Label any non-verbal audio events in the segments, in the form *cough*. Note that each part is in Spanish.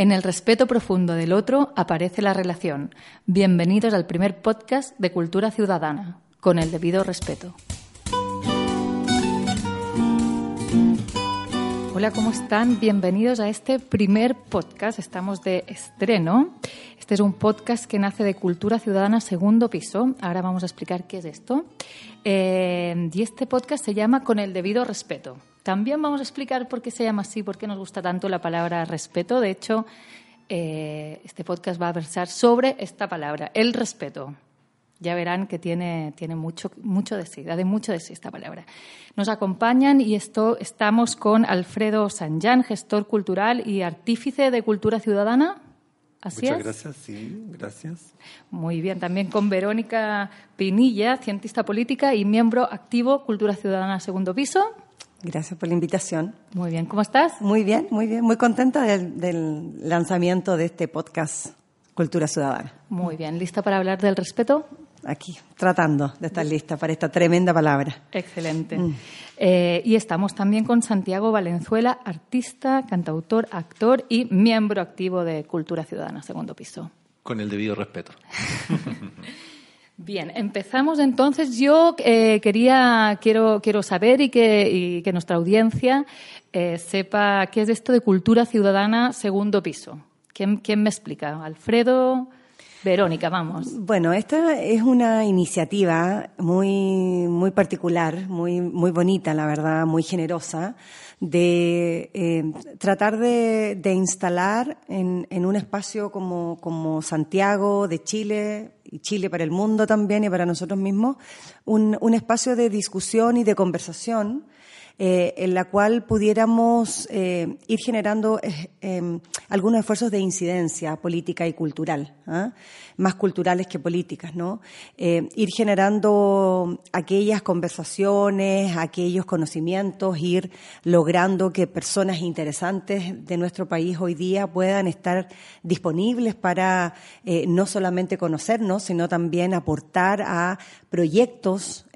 En el respeto profundo del otro aparece la relación. Bienvenidos al primer podcast de Cultura Ciudadana, con el debido respeto. Hola, ¿cómo están? Bienvenidos a este primer podcast. Estamos de estreno. Este es un podcast que nace de Cultura Ciudadana Segundo Piso. Ahora vamos a explicar qué es esto. Eh, y este podcast se llama Con el debido respeto. También vamos a explicar por qué se llama así, por qué nos gusta tanto la palabra respeto. De hecho, eh, este podcast va a versar sobre esta palabra, el respeto. Ya verán que tiene, tiene mucho, mucho de sí, da de mucho de sí esta palabra. Nos acompañan y esto, estamos con Alfredo Sanján, gestor cultural y artífice de Cultura Ciudadana. ¿Así Muchas es? gracias, sí, gracias. Muy bien, también con Verónica Pinilla, cientista política y miembro activo Cultura Ciudadana Segundo Piso. Gracias por la invitación. Muy bien, ¿cómo estás? Muy bien, muy bien. Muy contenta del, del lanzamiento de este podcast Cultura Ciudadana. Muy bien, ¿lista para hablar del respeto? Aquí, tratando de estar lista para esta tremenda palabra. Excelente. Eh, y estamos también con Santiago Valenzuela, artista, cantautor, actor y miembro activo de Cultura Ciudadana Segundo Piso. Con el debido respeto. *laughs* Bien, empezamos entonces. Yo eh, quería, quiero, quiero saber y que, nuestra audiencia eh, sepa qué es esto de cultura ciudadana segundo piso. ¿Quién, quién me explica? Alfredo, Verónica, vamos. Bueno, esta es una iniciativa muy, muy particular, muy, muy bonita, la verdad, muy generosa, de eh, tratar de, de instalar en, en, un espacio como, como Santiago de Chile, y Chile para el mundo también y para nosotros mismos, un, un espacio de discusión y de conversación eh, en la cual pudiéramos eh, ir generando algunos esfuerzos de incidencia política y cultural, ¿eh? Más culturales que políticas, ¿no? ir generando aquellas conversaciones, aquellos conocimientos, ir logrando que personas interesantes de nuestro país hoy día puedan estar disponibles para no solamente conocernos, sino también aportar a proyectos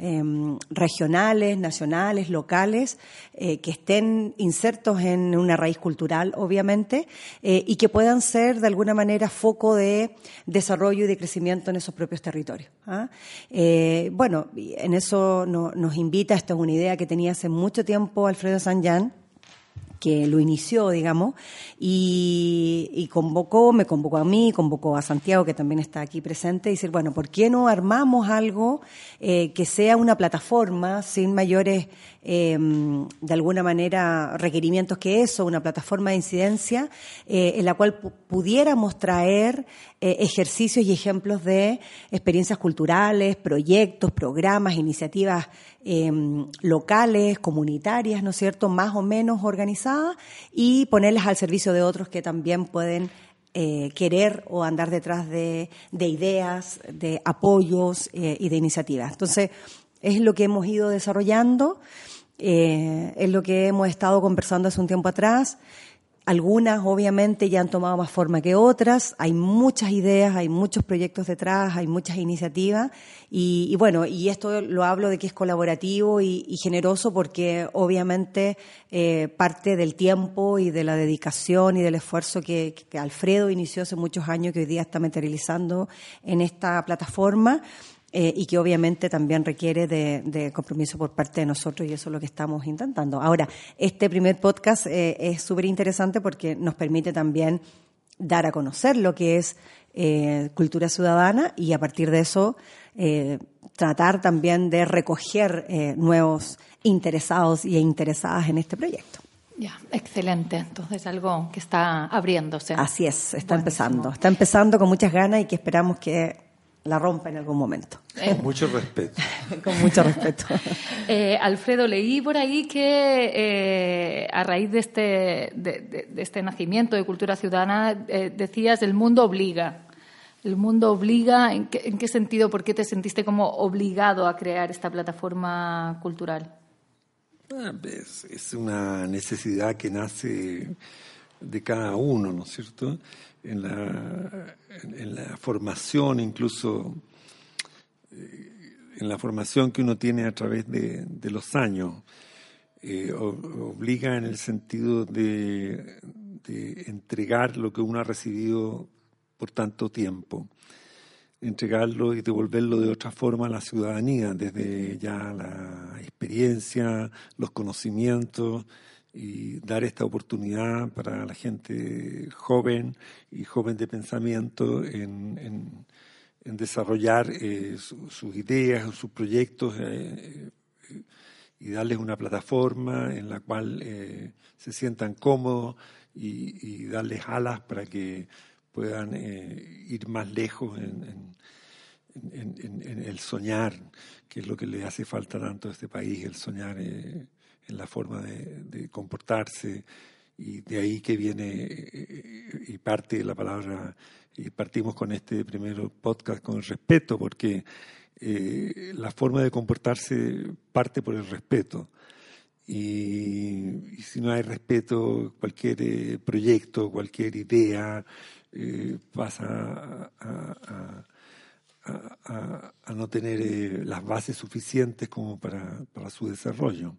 regionales, nacionales, locales, eh, que estén insertos en una raíz cultural, obviamente, eh, y que puedan ser de alguna manera foco de desarrollo y de crecimiento en esos propios territorios. ¿ah? Eh, bueno, en eso no, nos invita, esta es una idea que tenía hace mucho tiempo Alfredo Sanján, que lo inició, digamos, y, convocó, me convocó a mí, convocó a Santiago, que también está aquí presente, y decir, bueno, ¿por qué no armamos algo eh, que sea una plataforma sin mayores, eh, de alguna manera, requerimientos que eso, una plataforma de incidencia, eh, en la cual pudiéramos traer ejercicios y ejemplos de experiencias culturales, proyectos, programas, iniciativas locales, comunitarias, ¿no es cierto?, más o menos organizadas, y ponerlas al servicio de otros que también pueden eh, querer o andar detrás de, de ideas, de apoyos eh, y de iniciativas. Entonces, es lo que hemos ido desarrollando, eh, es lo que hemos estado conversando hace un tiempo atrás. Algunas obviamente ya han tomado más forma que otras, hay muchas ideas, hay muchos proyectos detrás, hay muchas iniciativas y, y bueno, y esto lo hablo de que es colaborativo y, generoso porque obviamente eh, parte del tiempo y de la dedicación y del esfuerzo que, que Alfredo inició hace muchos años que hoy día está materializando en esta plataforma. Eh, y que obviamente también requiere de, de, compromiso por parte de nosotros y eso es lo que estamos intentando. Ahora, este primer podcast eh, es súper interesante porque nos permite también dar a conocer lo que es eh, cultura ciudadana y a partir de eso tratar también de recoger nuevos interesados y interesadas en este proyecto. Ya, excelente. Entonces algo que está abriéndose. Así es, está Buenísimo. empezando. Está empezando con muchas ganas y que esperamos que la rompa en algún momento. Eh. Con mucho respeto. *laughs* Con mucho respeto. *laughs* eh, Alfredo, leí por ahí que eh, a raíz de este, de, de, de, este nacimiento de cultura ciudadana eh, decías el mundo obliga. El mundo obliga, ¿en qué, ¿en qué, sentido? ¿Por qué te sentiste como obligado a crear esta plataforma cultural? Ah, es, es una necesidad que nace de cada uno, ¿no es cierto? En la, en la formación, incluso eh, en la formación que uno tiene a través de, de los años. Eh, obliga en el sentido de, de entregar lo que uno ha recibido por tanto tiempo entregarlo y devolverlo de otra forma a la ciudadanía, desde ya la experiencia, los conocimientos y dar esta oportunidad para la gente joven y joven de pensamiento en, desarrollar eh, sus ideas, sus proyectos eh, y darles una plataforma en la cual eh, se sientan cómodos y, darles alas para que puedan eh, ir más lejos en, el soñar, que es lo que le hace falta tanto a este país, el soñar eh, en la forma de, comportarse, y de ahí que viene eh, y parte la palabra, y partimos con este primer podcast con el respeto, porque la forma de comportarse parte por el respeto. Y, si no hay respeto, cualquier proyecto, cualquier idea, eh, pasa a, no tener eh, las bases suficientes como para, su desarrollo.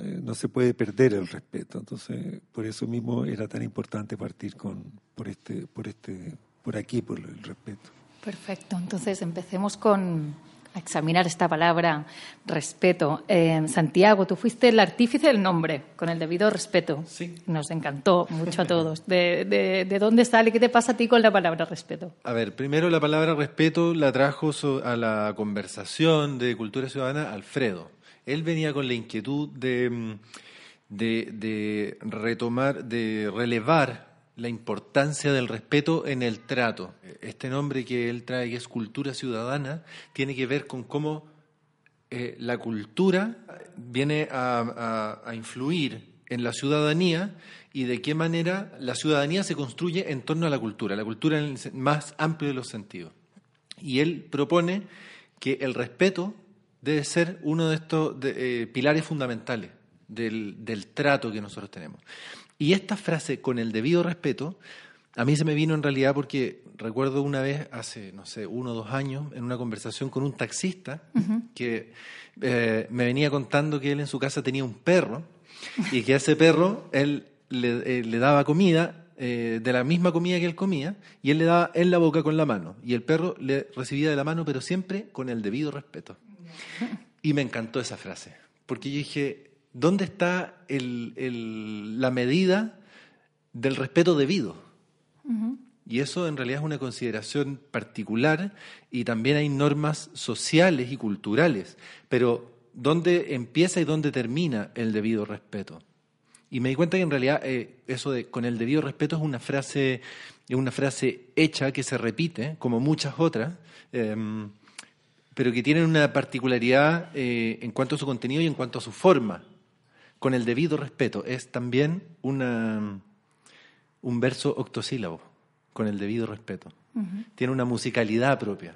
Eh, no se puede perder el respeto. Entonces, por eso mismo era tan importante partir con, por, este, por, este, por aquí, por el respeto. Perfecto. Entonces, empecemos con, a examinar esta palabra respeto. Eh, Santiago, tú fuiste el artífice del nombre, con el debido respeto. Sí. Nos encantó mucho a *laughs* todos. De, de, dónde sale? ¿Qué te pasa a ti con la palabra respeto? A ver, primero la palabra respeto la trajo a la conversación de Cultura Ciudadana Alfredo. Él venía con la inquietud de, de, retomar, de relevar la importancia del respeto en el trato. Este nombre que él trae, que es cultura ciudadana, tiene que ver con cómo eh, la cultura viene a, influir en la ciudadanía y de qué manera la ciudadanía se construye en torno a la cultura, la cultura en el más amplio de los sentidos. Y él propone que el respeto debe ser uno de estos eh, pilares fundamentales del, del trato que nosotros tenemos. Y esta frase, con el debido respeto, a mí se me vino en realidad porque recuerdo una vez, hace, no sé, uno o dos años, en una conversación con un taxista que eh, me venía contando que él en su casa tenía un perro y que a ese perro él le, eh, daba comida, eh, de la misma comida que él comía, y él le daba en la boca con la mano. Y el perro le recibía de la mano, pero siempre con el debido respeto. *laughs* Y me encantó esa frase, porque yo dije, ¿Dónde está la medida del respeto debido? Y eso en realidad es una consideración particular y también hay normas sociales y culturales, pero ¿dónde empieza y dónde termina el debido respeto? Y me di cuenta que en realidad eh, eso de con el debido respeto es una frase, es una frase hecha que se repite, como muchas otras, em, pero que tienen una particularidad eh, en cuanto a su contenido y en cuanto a su forma con el debido respeto. Es también una, un verso octosílabo, con el debido respeto. Tiene una musicalidad propia.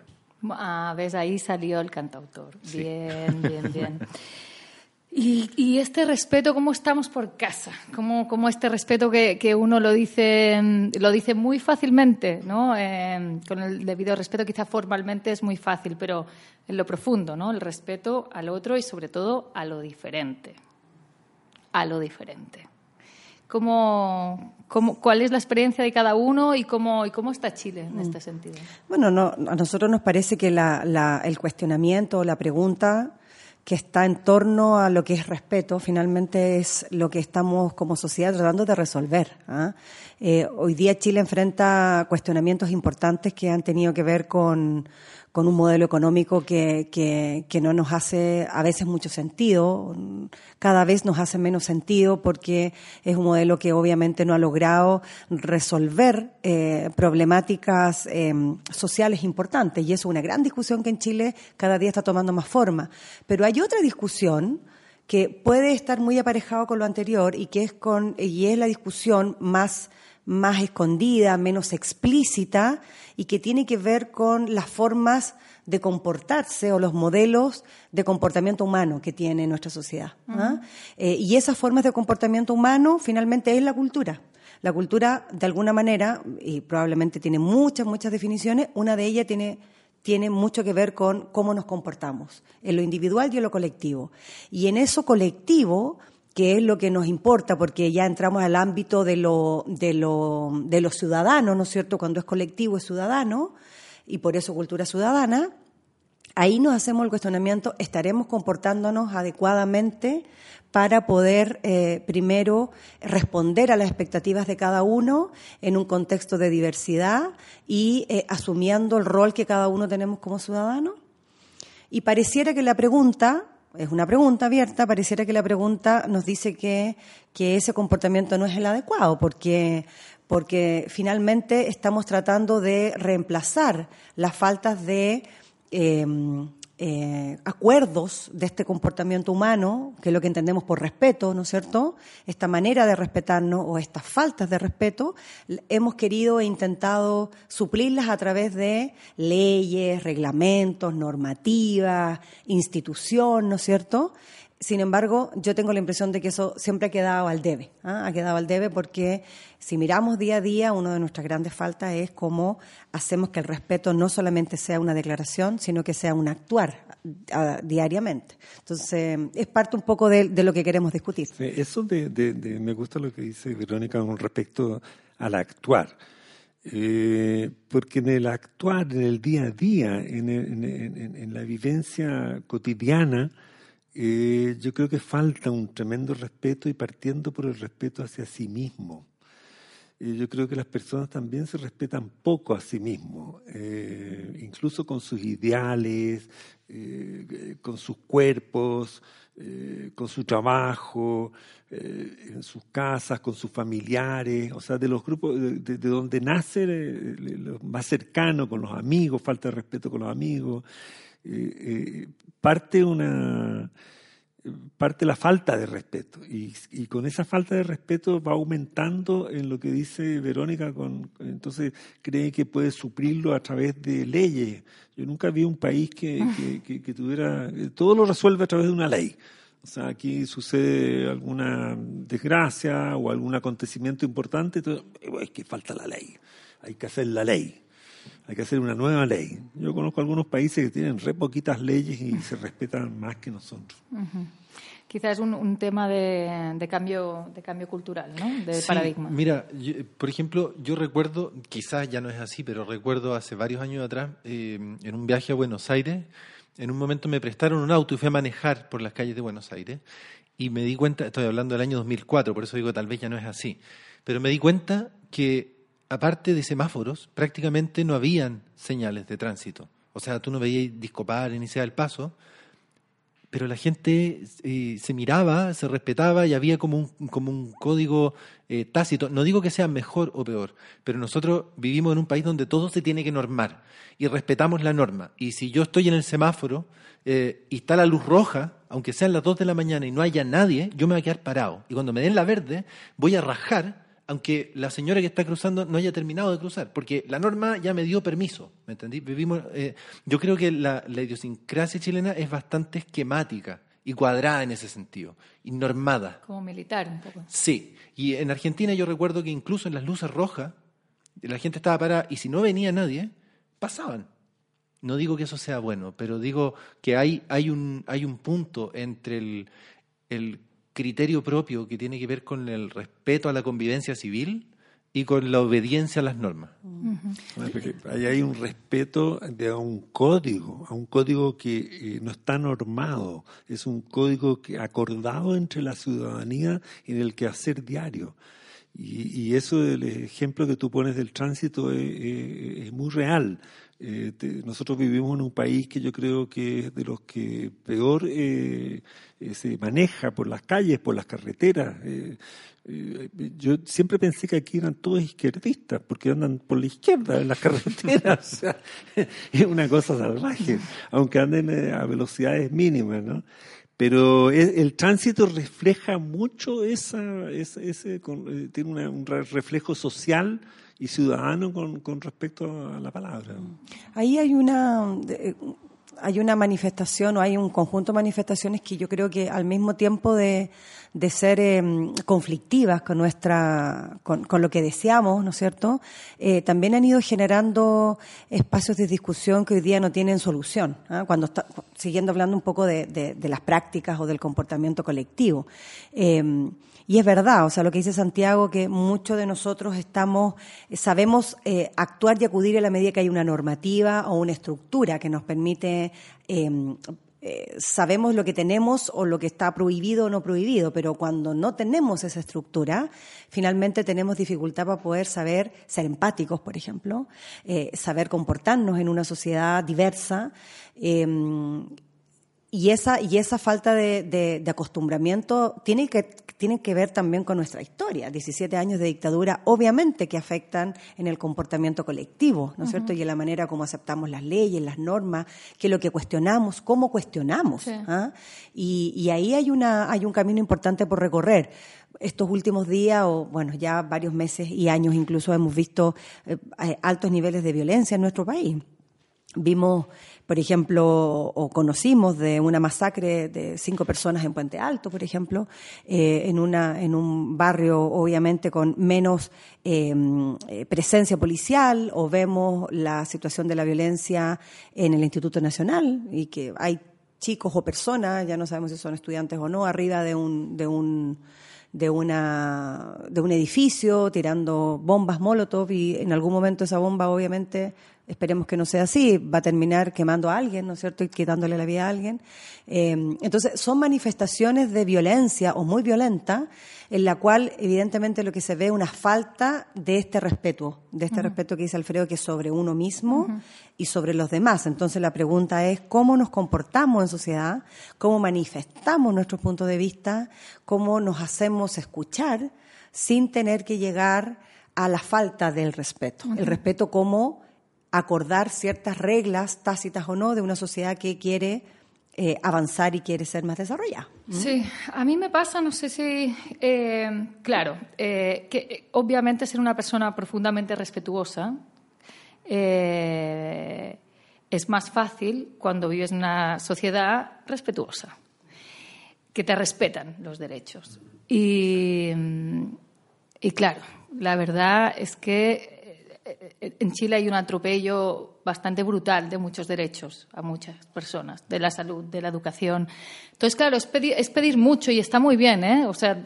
Ah, ves, ahí salió el cantautor. Bien, bien, bien. *laughs* Y, este respeto, ¿cómo estamos por casa? ¿Cómo, cómo este respeto que, que, uno lo dice, lo dice muy fácilmente, ¿no? Eh, con el debido respeto quizá formalmente es muy fácil, pero en lo profundo, ¿no? El respeto al otro y sobre todo a lo diferente a lo diferente. ¿Cómo, cómo, cuál es la experiencia de cada uno y cómo, y cómo está Chile en este sentido? Bueno, no, a nosotros nos parece que la, el cuestionamiento, la pregunta que está en torno a lo que es respeto, finalmente es lo que estamos como sociedad tratando de resolver. ¿ah? Eh, hoy día Chile enfrenta cuestionamientos importantes que han tenido que ver con con un modelo económico que, que, no nos hace a veces mucho sentido, cada vez nos hace menos sentido porque es un modelo que obviamente no ha logrado resolver eh, problemáticas em, sociales importantes y es una gran discusión que en Chile cada día está tomando más forma. Pero hay otra discusión que puede estar muy aparejado con lo anterior y que es con y es la discusión más más escondida, menos explícita y que tiene que ver con las formas de comportarse o los modelos de comportamiento humano que tiene nuestra sociedad. ¿ah? Eh, y esas formas de comportamiento humano finalmente es la cultura. La cultura, de alguna manera, y probablemente tiene muchas, muchas definiciones, una de ellas tiene tiene mucho que ver con cómo nos comportamos, en lo individual y en lo colectivo. Y en eso colectivo que es lo que nos importa, porque ya entramos al ámbito de lo, de lo, de los ciudadanos, ¿no es cierto? Cuando es colectivo es ciudadano, y por eso cultura ciudadana, ahí nos hacemos el cuestionamiento, ¿estaremos comportándonos adecuadamente para poder eh, primero responder a las expectativas de cada uno en un contexto de diversidad y eh, asumiendo el rol que cada uno tenemos como ciudadano? Y pareciera que la pregunta es una pregunta abierta, pareciera que la pregunta nos dice que, que ese comportamiento no es el adecuado, porque, porque finalmente estamos tratando de reemplazar las faltas de eh, eh, acuerdos de este comportamiento humano, que es lo que entendemos por respeto, ¿no es cierto? Esta manera de respetarnos o estas faltas de respeto, hemos querido e intentado suplirlas a través de leyes, reglamentos, normativas, institución, ¿no es cierto? Sin embargo, yo tengo la impresión de que eso siempre ha quedado al debe. ¿ah? Ha quedado al debe porque si miramos día a día, una de nuestras grandes faltas es cómo hacemos que el respeto no solamente sea una declaración, sino que sea un actuar diariamente. Entonces, es parte un poco de, lo que queremos discutir. eso de, me gusta lo que dice Verónica con respecto al actuar. Eh, porque en el actuar, en el día a día, en la vivencia cotidiana, eh, yo creo que falta un tremendo respeto y partiendo por el respeto hacia sí mismo. Eh, yo creo que las personas también se respetan poco a sí mismos, eh, incluso con sus ideales, con sus cuerpos, con su trabajo, en sus casas, con sus familiares, o sea, de los grupos de, donde nace lo más cercano, con los amigos, falta de respeto con los amigos. Eh, parte una parte la falta de respeto. Y, con esa falta de respeto va aumentando en lo que dice Verónica con entonces cree que puede suplirlo a través de leyes. Yo nunca vi un país que, que, tuviera todo lo resuelve a través de una ley. O sea aquí sucede alguna desgracia o algún acontecimiento importante entonces, es que falta la ley hay que hacer la ley hay que hacer una nueva ley. Yo conozco algunos países que tienen re poquitas leyes y se respetan más que nosotros. Quizás es un, tema de, cambio de cambio cultural, ¿no? De paradigma. Mira, por ejemplo, yo recuerdo, quizás ya no es así, pero recuerdo hace varios años atrás, eh, en un viaje a Buenos Aires, en un momento me prestaron un auto y fui a manejar por las calles de Buenos Aires y me di cuenta, estoy hablando del año 2004, por eso digo tal vez ya no es así, pero me di cuenta que aparte de semáforos, prácticamente no habían señales de tránsito. O sea, tú no veías discopar, iniciar el paso, pero la gente eh, se miraba, se respetaba y había como un, como un código eh, tácito. No digo que sea mejor o peor, pero nosotros vivimos en un país donde todo se tiene que normar y respetamos la norma. Y si yo estoy en el semáforo eh, y está la luz roja, aunque sean las 2 de la mañana y no haya nadie, yo me voy a quedar parado. Y cuando me den la verde, voy a rajar aunque la señora que está cruzando no haya terminado de cruzar, porque la norma ya me dio permiso, ¿me entendí? Vivimos, eh, yo creo que la, idiosincrasia chilena es bastante esquemática y cuadrada en ese sentido, y normada. Como militar un poco. Sí, y en Argentina yo recuerdo que incluso en las luces rojas la gente estaba parada y si no venía nadie, pasaban. No digo que eso sea bueno, pero digo que hay, hay, un, hay un punto entre el, el criterio propio que tiene que ver con el respeto a la convivencia civil y con la obediencia a las normas. Ahí hay un respeto de a un código, a un código que eh, no está normado, es un código que acordado entre la ciudadanía en el quehacer diario. Y, y eso del ejemplo que tú pones del tránsito es muy real. Eh, nosotros vivimos en un país que yo creo que es de los que peor eh, eh, se maneja por las calles, por las carreteras. yo siempre pensé que aquí eran todos izquierdistas, porque andan por la izquierda en las *laughs* carreteras. es una cosa salvaje, aunque anden a velocidades mínimas, ¿no? Pero el, tránsito refleja mucho esa, ese, tiene un reflejo social y ciudadano con, con respecto a la palabra. Ahí hay una... Eh, hay una manifestación o hay un conjunto de manifestaciones que yo creo que al mismo tiempo de, de ser em, conflictivas con nuestra, con, lo que deseamos, ¿no es cierto? Eh, también han ido generando espacios de discusión que hoy día no tienen solución. ¿ah? Cuando está, siguiendo hablando un poco de, de, las prácticas o del comportamiento colectivo. Eh, y es verdad, o sea, lo que dice Santiago, que muchos de nosotros estamos, eh, sabemos eh, actuar y acudir a la medida que hay una normativa o una estructura que nos permite em, eh, sabemos lo que tenemos o lo que está prohibido o no prohibido, pero cuando no tenemos esa estructura, finalmente tenemos dificultad para poder saber ser empáticos, por ejemplo, eh, saber comportarnos en una sociedad diversa. Eh, y esa, y esa falta de, de, de, acostumbramiento tiene que, tiene que ver también con nuestra historia. 17 años de dictadura, obviamente que afectan en el comportamiento colectivo, ¿no es uh -huh. cierto? Y en la manera como aceptamos las leyes, las normas, que lo que cuestionamos, cómo cuestionamos. Sí. ¿ah? Y, y, ahí hay, una, hay un camino importante por recorrer estos últimos días, o bueno, ya varios meses y años incluso, hemos visto eh, altos niveles de violencia en nuestro país. Vimos por ejemplo, o conocimos de una masacre de cinco personas en Puente Alto, por ejemplo, eh, en, una, en un barrio obviamente con menos eh, presencia policial, o vemos la situación de la violencia en el Instituto Nacional y que hay chicos o personas, ya no sabemos si son estudiantes o no, arriba de un, de un de, una, de un edificio tirando bombas Molotov y en algún momento esa bomba obviamente esperemos que no sea así, va a terminar quemando a alguien, ¿no es cierto?, y quitándole la vida a alguien. Eh, entonces, son manifestaciones de violencia o muy violenta, en la cual, evidentemente, lo que se ve es una falta de este respeto, de este uh -huh. respeto que dice Alfredo, que es sobre uno mismo uh -huh. y sobre los demás. Entonces, la pregunta es cómo nos comportamos en sociedad, cómo manifestamos nuestros puntos de vista, cómo nos hacemos escuchar sin tener que llegar a la falta del respeto. Uh -huh. El respeto como acordar ciertas reglas, tácitas o no, de una sociedad que quiere eh, avanzar y quiere ser más desarrollada. Sí, a mí me pasa, no sé si, eh, claro, eh, que obviamente ser una persona profundamente respetuosa es más fácil cuando vives en una sociedad respetuosa, que te respetan los derechos. Y, y claro, la verdad es que en Chile hay un atropello bastante brutal de muchos derechos a muchas personas, de la salud, de la educación. Entonces, claro, es pedir, es pedir mucho y está muy bien, ¿eh? O sea,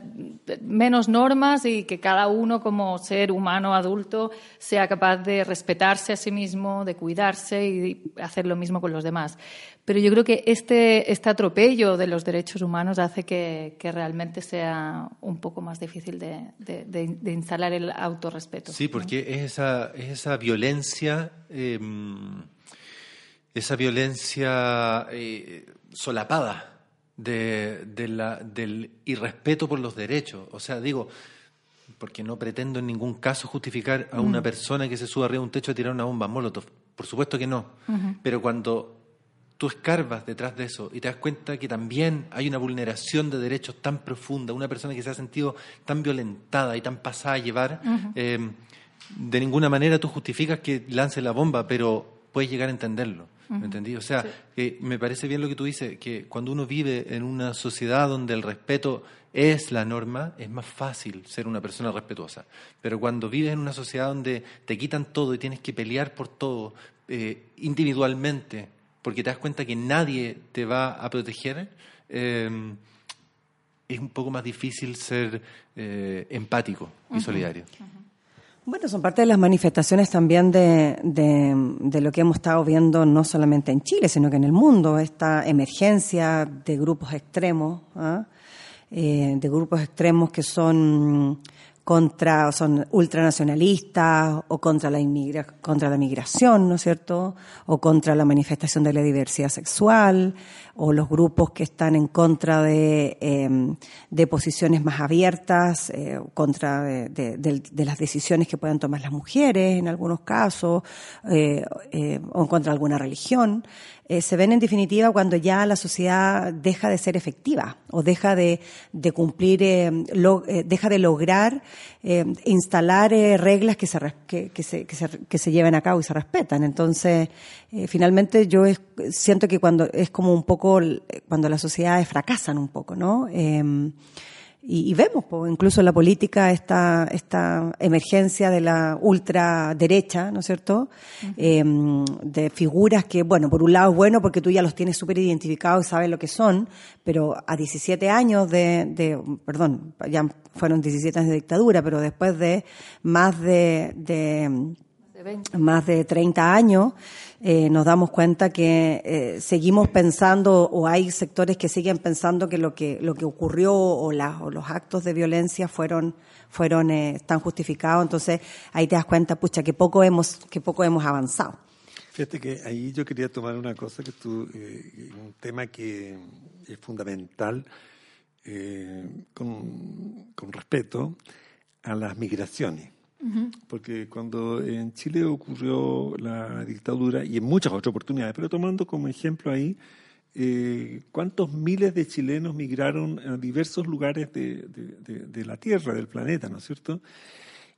menos normas y que cada uno como ser humano adulto sea capaz de respetarse a sí mismo, de cuidarse y hacer lo mismo con los demás. Pero yo creo que este, este atropello de los derechos humanos hace que, que realmente sea un poco más difícil de, de, de, de instalar el autorrespeto. Sí, porque ¿no? es, esa, es esa violencia, eh, esa violencia eh, solapada de, de la, del irrespeto por los derechos. O sea, digo, porque no pretendo en ningún caso justificar a una mm. persona que se suba arriba de un techo a tirar una bomba molotov. Por supuesto que no. Uh -huh. Pero cuando tú escarbas detrás de eso y te das cuenta que también hay una vulneración de derechos tan profunda, una persona que se ha sentido tan violentada y tan pasada a llevar, uh -huh. eh, de ninguna manera tú justificas que lance la bomba, pero puedes llegar a entenderlo. ¿Me entendí? O sea, sí. que me parece bien lo que tú dices, que cuando uno vive en una sociedad donde el respeto es la norma, es más fácil ser una persona respetuosa. Pero cuando vives en una sociedad donde te quitan todo y tienes que pelear por todo eh, individualmente, porque te das cuenta que nadie te va a proteger, eh, es un poco más difícil ser eh, empático y uh -huh. solidario. Uh -huh. Bueno, son parte de las manifestaciones también de, de, lo que hemos estado viendo no solamente en Chile, sino que en el mundo, esta emergencia de grupos extremos, ¿eh? Eh, de grupos extremos que son contra, son ultranacionalistas o contra la, inmigra, contra la migración, ¿no es cierto? O contra la manifestación de la diversidad sexual, o los grupos que están en contra de, eh, de posiciones más abiertas, eh, contra de, las decisiones que puedan tomar las mujeres en algunos casos, eh, eh o en contra de alguna religión. Se ven en definitiva cuando ya la sociedad deja de ser efectiva o deja de, de cumplir, eh, lo, deja de lograr eh, instalar reglas que se, que, que, se, que, se, que se lleven a cabo y se respetan. Entonces, finalmente yo es, siento que cuando es como un poco, cuando las sociedades fracasan un poco, ¿no? Eh, y, y vemos, pues, incluso en la política, esta, esta emergencia de la ultraderecha, ¿no es cierto? eh, de figuras que, bueno, por un lado es bueno porque tú ya los tienes súper identificados y sabes lo que son, pero a 17 años de, de, perdón, ya fueron 17 años de dictadura, pero después de más de, de más de 30 años, eh, nos damos cuenta que eh, seguimos pensando o hay sectores que siguen pensando que lo que lo que ocurrió o, la, o los actos de violencia fueron fueron eh, están justificados. Entonces ahí te das cuenta, pucha, que poco hemos que poco hemos avanzado. Fíjate que ahí yo quería tomar una cosa que tú, eh, un tema que es fundamental eh, con, con respeto a las migraciones. Porque cuando en Chile ocurrió la dictadura y en muchas otras oportunidades, pero tomando como ejemplo ahí, eh, ¿cuántos miles de chilenos migraron a diversos lugares de, la Tierra, del planeta, ¿no es cierto?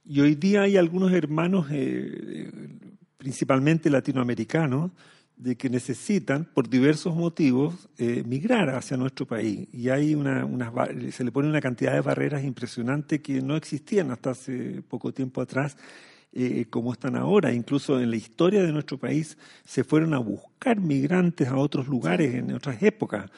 Y hoy día hay algunos hermanos, eh, eh, principalmente latinoamericanos, de que necesitan, por diversos motivos, eh, migrar hacia nuestro país. Y hay una, unas se le pone una cantidad de barreras impresionantes que no existían hasta hace poco tiempo atrás, eh, como están ahora. Incluso en la historia de nuestro país se fueron a buscar migrantes a otros lugares en otras épocas.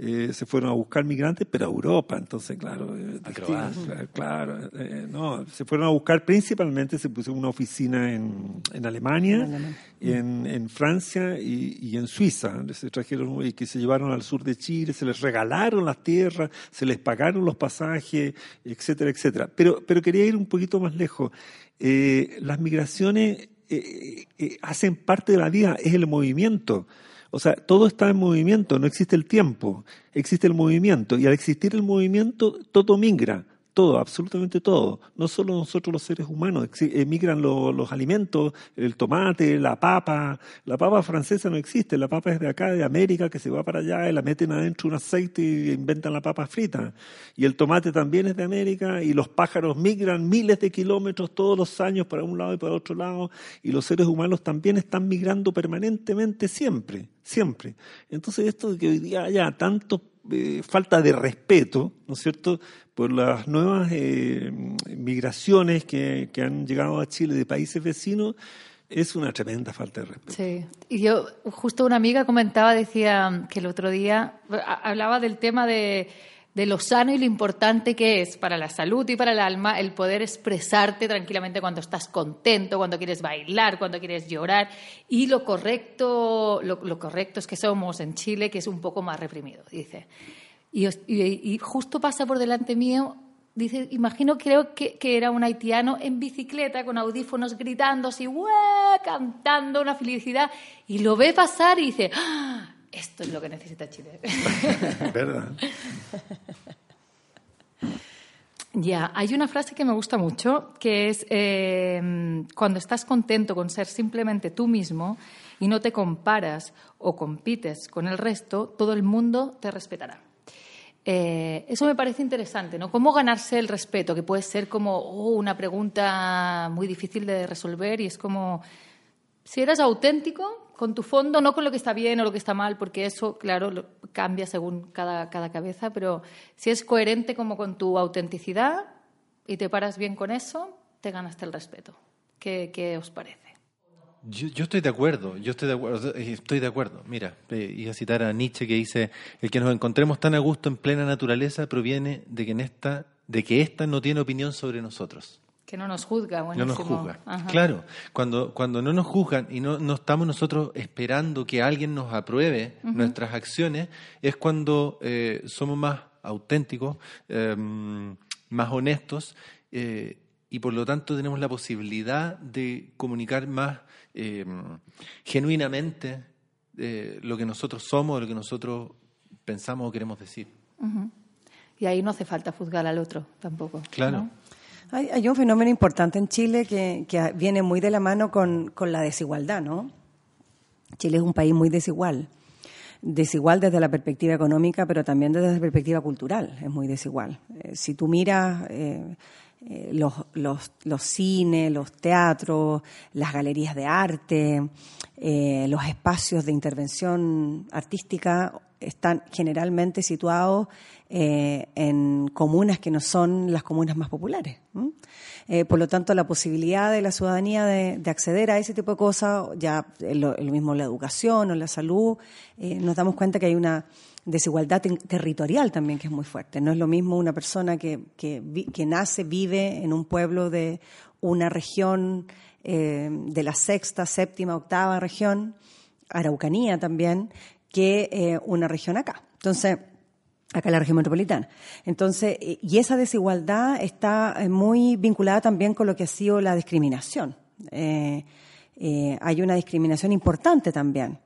Eh, se fueron a buscar migrantes, pero a Europa. Entonces, claro, eh, distinto, claro, claro, eh, no, se fueron a buscar principalmente, se puso una oficina en, en Alemania, en, en Francia y, y en Suiza. Se trajeron y que se llevaron al sur de Chile, se les regalaron las tierras, se les pagaron los pasajes, etcétera, etcétera. Pero, pero quería ir un poquito más lejos. Eh, las migraciones eh, eh, hacen parte de la vida, es el movimiento. O sea, todo está en movimiento, no existe el tiempo, existe el movimiento. Y al existir el movimiento, todo migra, todo, absolutamente todo. No solo nosotros los seres humanos, exi- migran lo- los alimentos, el tomate, la papa. La papa francesa no existe, la papa es de acá, de América, que se va para allá y la meten adentro un aceite y inventan la papa frita. Y el tomate también es de América y los pájaros migran miles de kilómetros todos los años para un lado y para otro lado y los seres humanos también están migrando permanentemente siempre, siempre. Entonces esto de que hoy día haya tanto eh, falta de respeto, ¿no es cierto?, por las nuevas eh, migraciones que, que han llegado a Chile de países vecinos, es una tremenda falta de respeto. Sí, y yo, justo una amiga comentaba, decía que el otro día hablaba del tema de, de lo sano y lo importante que es para la salud y para el alma el poder expresarte tranquilamente cuando estás contento, cuando quieres bailar, cuando quieres llorar. Y lo correcto, lo, correcto es que somos en Chile, que es un poco más reprimido, dice. Y justo pasa por delante mío, dice, imagino, creo que, que era un haitiano en bicicleta con audífonos gritando así, ¡Ué! cantando una felicidad, y lo ve pasar y dice, ¡Ah! Esto es lo que necesita Chile. *laughs* ¿Verdad? Ya, hay una frase que me gusta mucho, que es eh, cuando estás contento con ser simplemente tú mismo y no te comparas o compites con el resto, todo el mundo te respetará. Eh, eso me parece interesante, ¿no? ¿Cómo ganarse el respeto? Que puede ser como oh, una pregunta muy difícil de resolver y es como, si eres auténtico con tu fondo, no con lo que está bien o lo que está mal, porque eso, claro, cambia según cada, cada cabeza, pero si es coherente como con tu autenticidad y te paras bien con eso, te ganaste el respeto. ¿Qué, qué os parece? Yo, estoy de acuerdo, yo estoy de acuerdo, eh, estoy de acuerdo. Mira, eh, iba a citar a Nietzsche que dice, el que nos encontremos tan a gusto en plena naturaleza proviene de que esta, de que ésta no tiene opinión sobre nosotros. Que no nos juzga, No buenísimo. nos juzga. Ajá. Claro, cuando, cuando no nos juzgan y no, no estamos nosotros esperando que alguien nos apruebe nuestras acciones, es cuando eh, somos más auténticos, eh, más honestos eh, y por lo tanto tenemos la posibilidad de comunicar más eh, genuinamente eh, lo que nosotros somos, lo que nosotros pensamos o queremos decir. Y ahí no hace falta juzgar al otro tampoco. Claro. ¿no? Hay, hay un fenómeno importante en Chile que, viene muy de la mano con, con la desigualdad, ¿no? Chile es un país muy desigual. Desigual desde la perspectiva económica, pero también desde la perspectiva cultural. Es muy desigual. Eh, si tú miras, eh, eh, los, los, los, cines, los teatros, las galerías de arte, eh, los espacios de intervención artística están generalmente situados eh, en comunas que no son las comunas más populares. por lo tanto, la posibilidad de la ciudadanía de, acceder a ese tipo de cosas, ya lo, lo mismo la educación o la salud, nos damos cuenta que hay una desigualdad territorial también que es muy fuerte. No es lo mismo una persona que, que, nace, vive en un pueblo de una región eh, de la sexta, séptima, octava región, Araucanía también, que eh, una región acá. Entonces, acá en la región metropolitana. Entonces, eh, y esa desigualdad está muy vinculada también con lo que ha sido la discriminación. hay una discriminación importante también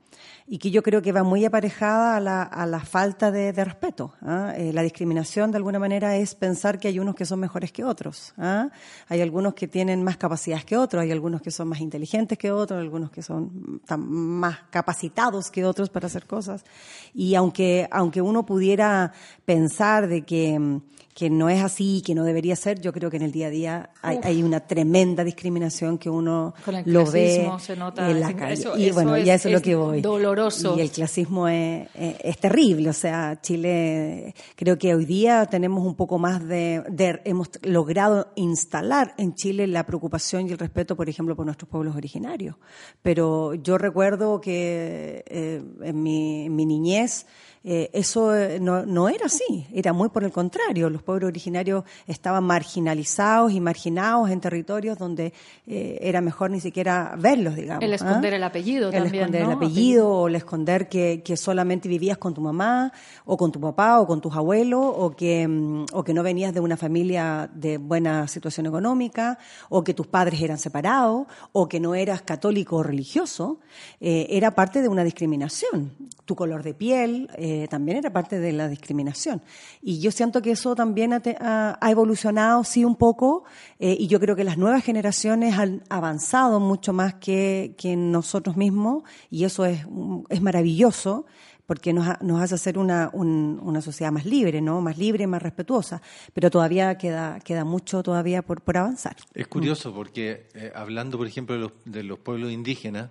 y que yo creo que va muy aparejada a la, a la falta de, respeto. ¿ah? Eh, la discriminación, de alguna manera, es pensar que hay unos que son mejores que otros. ¿ah? Hay algunos que tienen más capacidades que otros, hay algunos que son más inteligentes que otros, algunos que son más capacitados que otros para hacer cosas. Y aunque, aunque uno pudiera pensar de que que no es así, que no debería ser, yo creo que en el día a día hay, una tremenda discriminación que uno lo ve se nota, en la calle. y bueno, ya eso es, lo que voy. Doloroso. Y el clasismo es, es, terrible. O sea, Chile, creo que hoy día tenemos un poco más de, hemos logrado instalar en Chile la preocupación y el respeto, por ejemplo, por nuestros pueblos originarios. Pero yo recuerdo que eh, en mi, en mi niñez, eh, eso eh, no, no, era así, era muy por el contrario. Los pueblos originarios estaban marginalizados y marginados en territorios donde eh, era mejor ni siquiera verlos, digamos. El esconder ¿ah? el apellido el esconder el apellido, o el esconder que, que, solamente vivías con tu mamá, o con tu papá, o con tus abuelos, o que, mm, o que no venías de una familia de buena situación económica, o que tus padres eran separados, o que no eras católico o religioso. era parte de una discriminación. Tu color de piel, eh, también era parte de la discriminación. Y yo siento que eso también ha, evolucionado, sí, un poco, eh, y yo creo que las nuevas generaciones han avanzado mucho más que, nosotros mismos, y eso es, es maravilloso porque nos, hace ser una, sociedad más libre, ¿no? Más libre, más respetuosa. Pero todavía queda, queda mucho todavía por, por avanzar. Es curioso porque eh, hablando, por ejemplo, de los, de los pueblos indígenas,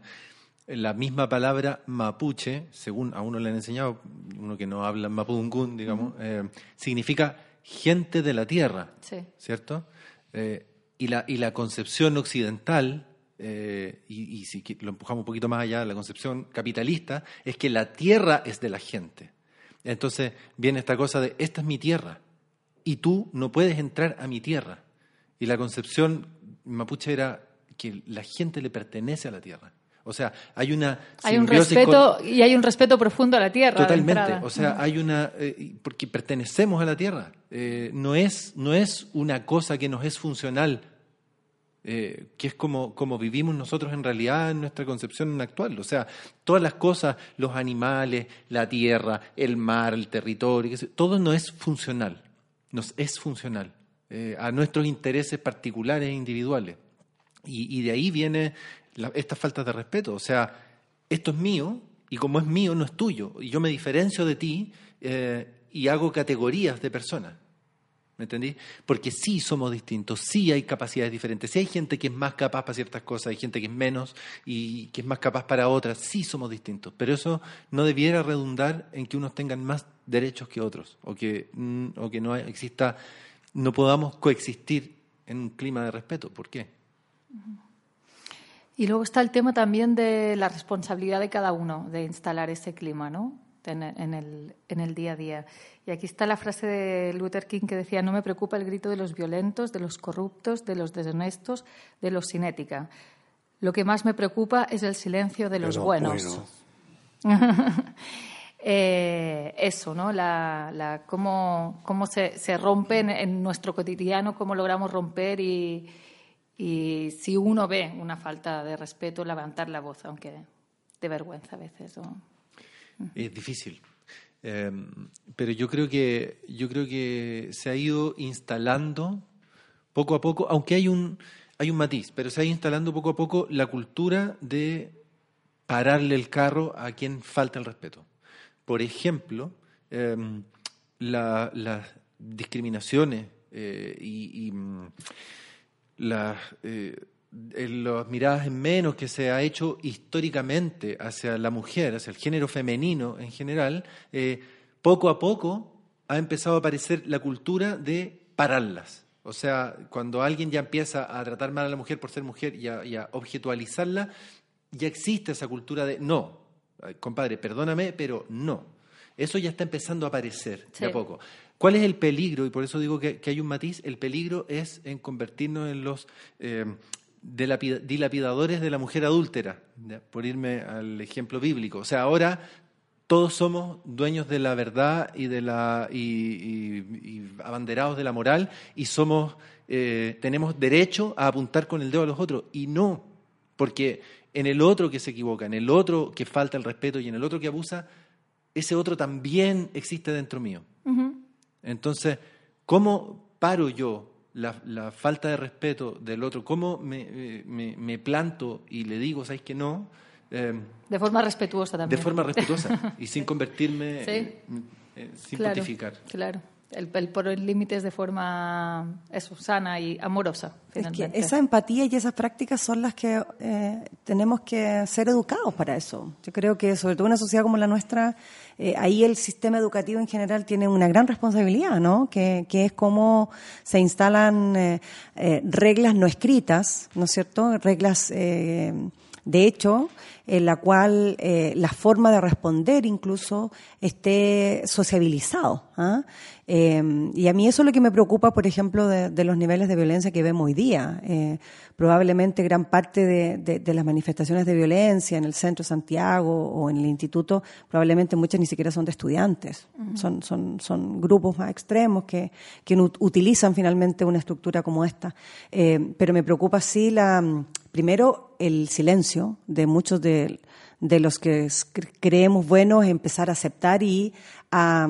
la misma palabra mapuche, según a uno le han enseñado, uno que no habla mapudungún, digamos, eh, significa gente de la tierra, ¿cierto? Eh, y, la, y la concepción occidental, eh, y, si lo empujamos un poquito más allá, la concepción capitalista, es que la tierra es de la gente. Entonces viene esta cosa de, esta es mi tierra, y tú no puedes entrar a mi tierra. Y la concepción mapuche era que la gente le pertenece a la tierra. O sea, hay una hay un respeto y hay un respeto profundo a la tierra. Totalmente. O sea, hay una eh, porque pertenecemos a la tierra. Eh, no es no es una cosa que nos es funcional, eh, que es como como vivimos nosotros en realidad en nuestra concepción actual. O sea, todas las cosas, los animales, la tierra, el mar, el territorio, todo no es funcional. Nos es funcional a nuestros intereses particulares e individuales. Y, y de ahí viene esta falta de respeto. O sea, esto es mío y como es mío no es tuyo. Y yo me diferencio de ti eh, y hago categorías de personas. ¿Me entendí? Porque sí somos distintos, sí hay capacidades diferentes, sí hay gente que es más capaz para ciertas cosas, hay gente que es menos y que es más capaz para otras, sí somos distintos, pero eso no debiera redundar en que unos tengan más derechos que otros o que, mm, o que no exista, no podamos coexistir en un clima de respeto. ¿Por qué? Y luego está el tema también de la responsabilidad de cada uno de instalar ese clima, ¿no? En, el, en el día a día. Y aquí está la frase de Luther King que decía, no me preocupa el grito de los violentos, de los corruptos, de los deshonestos, de los sin ética. Lo que más me preocupa es el silencio de los buenos. *laughs* Eh, eso, ¿no? La, la, cómo, cómo se, se rompe en, nuestro cotidiano, cómo logramos romper y, y si uno ve una falta de respeto, levantar la voz, aunque de vergüenza a veces. Es difícil. Em, pero yo creo que yo creo que se ha ido instalando poco a poco, aunque hay un hay un matiz, pero se ha ido instalando poco a poco la cultura de pararle el carro a quien falta el respeto. Por ejemplo, em, las discriminaciones eh, y, mm, las, las miradas en menos que se ha hecho históricamente hacia la mujer, hacia el género femenino en general, poco a poco ha empezado a aparecer la cultura de pararlas. O sea, cuando alguien ya empieza a tratar mal a la mujer por ser mujer y a, objetualizarla, ya existe esa cultura de no, compadre, perdóname, pero no. Eso ya está empezando a aparecer de a poco. ¿Cuál es el peligro? Y por eso digo que, hay un matiz. El peligro es en convertirnos en los eh, dilapidadores de la mujer adúltera, por irme al ejemplo bíblico. O sea, ahora todos somos dueños de la verdad y de la y, abanderados de la moral y somos eh, tenemos derecho a apuntar con el dedo a los otros y no porque en el otro que se equivoca en el otro que falta el respeto y en el otro que abusa ese otro también existe dentro mío entonces cómo paro yo la, falta de respeto del otro cómo me, me planto y le digo sabes que no Em, de forma respetuosa también. De forma respetuosa *laughs* y sin convertirme, sin claro, Claro, el, el poner límites de forma eso, sana y amorosa. esa empatía y esas prácticas son las que eh, tenemos que ser educados para eso. Yo creo que, sobre todo en una sociedad como la nuestra, eh, ahí el sistema educativo en general tiene una gran responsabilidad, ¿no? Que, que es cómo se instalan eh, reglas no escritas, ¿no es cierto? Reglas de hecho, en la cual eh, la forma de responder incluso esté sociabilizado. ¿ah? Em, y a mí eso es lo que me preocupa, por ejemplo, de, los niveles de violencia que vemos hoy día. Eh, probablemente gran parte de, las manifestaciones de violencia en el centro de Santiago o en el instituto, probablemente muchas ni siquiera son de estudiantes. son, son, son grupos más extremos que, que utilizan finalmente una estructura como esta. Eh, pero me preocupa sí la primero, el silencio de muchos de, los que creemos buenos, empezar a aceptar y a,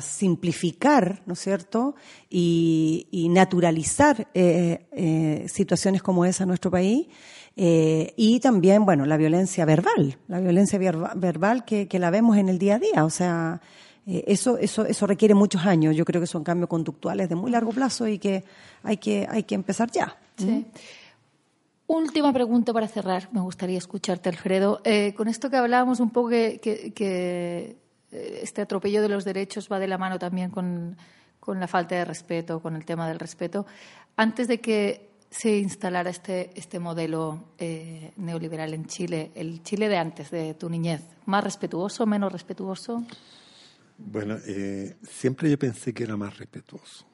simplificar, ¿no es cierto? Y, naturalizar eh, eh, situaciones como esa en nuestro país. Eh, y también, bueno, la violencia verbal, la violencia verbal que, la vemos en el día a día. O sea, eso, eso, eso requiere muchos años. Yo creo que son cambios conductuales de muy largo plazo y que hay que, hay que empezar ya. Sí. ¿Mm? Última pregunta para cerrar. Me gustaría escucharte, Alfredo. Eh, con esto que hablábamos un poco que, eh, este atropello de los derechos va de la mano también con, la falta de respeto, con el tema del respeto. Antes de que se instalara este, este modelo eh, neoliberal en Chile, el Chile de antes, de tu niñez, ¿más respetuoso, menos respetuoso? Bueno, siempre yo pensé que era más respetuoso.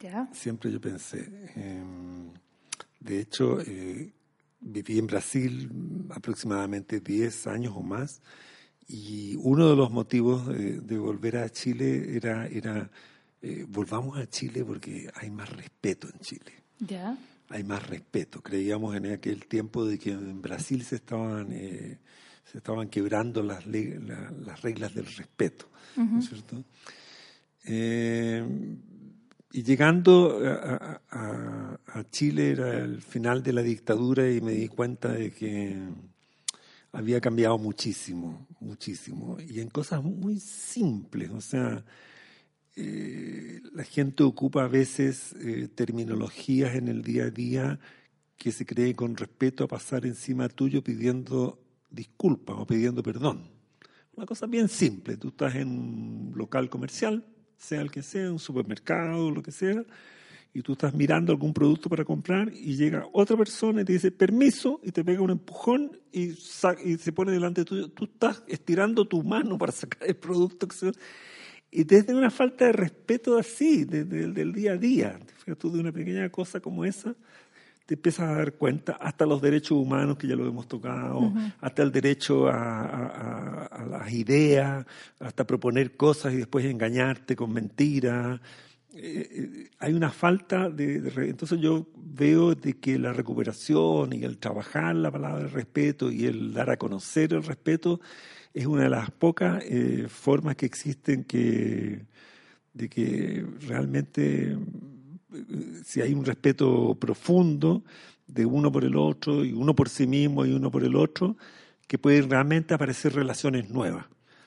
¿Ya? Siempre yo pensé. Em, de hecho, viví en Brasil aproximadamente 10 años o más y uno de los motivos de, volver a Chile era, era eh, volvamos a Chile porque hay más respeto en Chile. ¿Ya? Hay más respeto. Creíamos en aquel tiempo de que en Brasil se estaban, eh, se estaban quebrando las, las reglas del respeto, ¿no es cierto? Eh, y llegando a, Chile era el final de la dictadura y me di cuenta de que había cambiado muchísimo, muchísimo, y en cosas muy simples, o sea, eh, la gente ocupa a veces eh, terminologías en el día a día que se cree con respeto a pasar encima tuyo pidiendo disculpas o pidiendo perdón. Una cosa bien simple, tú estás en un local comercial, sea el que sea, un supermercado, lo que sea, y tú estás mirando algún producto para comprar y llega otra persona y te dice permiso y te pega un empujón y, se pone delante tuyo. Tú estás estirando tu mano para sacar el producto. Y desde una falta de respeto así, desde del día a día. Tú de una pequeña cosa como esa, te empiezas a dar cuenta, hasta los derechos humanos que ya lo hemos tocado, hasta el derecho a, las ideas, hasta proponer cosas y después engañarte con mentiras. Eh, eh, hay una falta de, Entonces yo veo de que la recuperación y el trabajar la palabra de respeto y el dar a conocer el respeto es una de las pocas eh, formas que existen que, de que realmente si hay un respeto profundo de uno por el otro y uno por sí mismo y uno por el otro, que pueden realmente aparecer relaciones nuevas,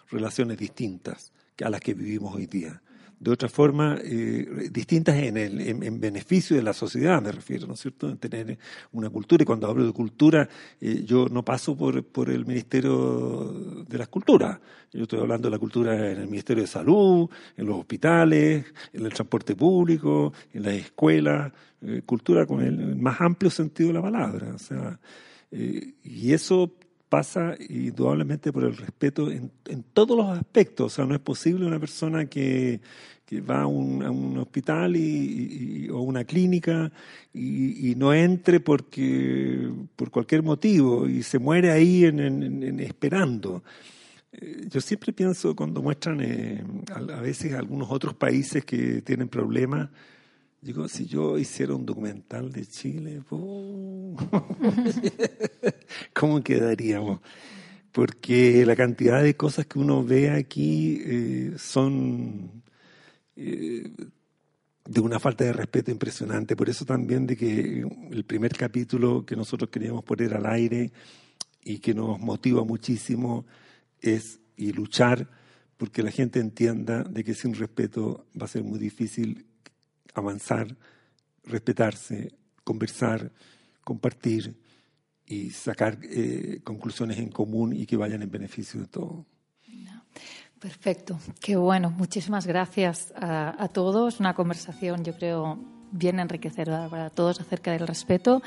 relaciones distintas a las que vivimos hoy día. De otra forma eh, distintas en, el, en, beneficio de la sociedad, me refiero, ¿no es cierto? En tener una cultura. Y cuando hablo de cultura, eh, yo no paso por, por el Ministerio de las Culturas. Yo estoy hablando de la cultura en el Ministerio de Salud, en los hospitales, en el transporte público, en las escuelas, eh, cultura con el más amplio sentido de la palabra. O sea, y eso pasa indudablemente por el respeto en, todos los aspectos. O sea, no es posible una persona que, va a un, hospital o una clínica y, no entre porque por cualquier motivo y se muere ahí en, esperando. Eh, yo siempre pienso cuando muestran eh, a, veces algunos otros países que tienen problemas, Digo, si yo hiciera un documental de Chile, *laughs* ¿cómo quedaríamos? Porque la cantidad de cosas que uno ve aquí eh, son eh, de una falta de respeto impresionante. Por eso también de que el primer capítulo que nosotros queríamos poner al aire y que nos motiva muchísimo es luchar porque la gente entienda de que sin respeto va a ser muy difícil avanzar, respetarse, conversar, compartir y sacar eh, conclusiones en común y que vayan en beneficio de todo. Perfecto, qué bueno. Muchísimas gracias a, a todos. Una conversación, yo creo, bien enriquecedora para todos acerca del respeto.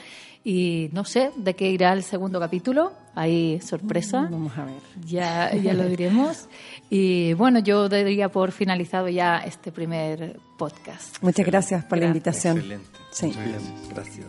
Y no sé de qué irá el segundo capítulo. Hay sorpresa. Mm, vamos a ver. Ya, ya lo diremos. Y bueno, yo daría por finalizado ya este primer podcast. Muchas gracias por la invitación. Excelente. Sí. gracias.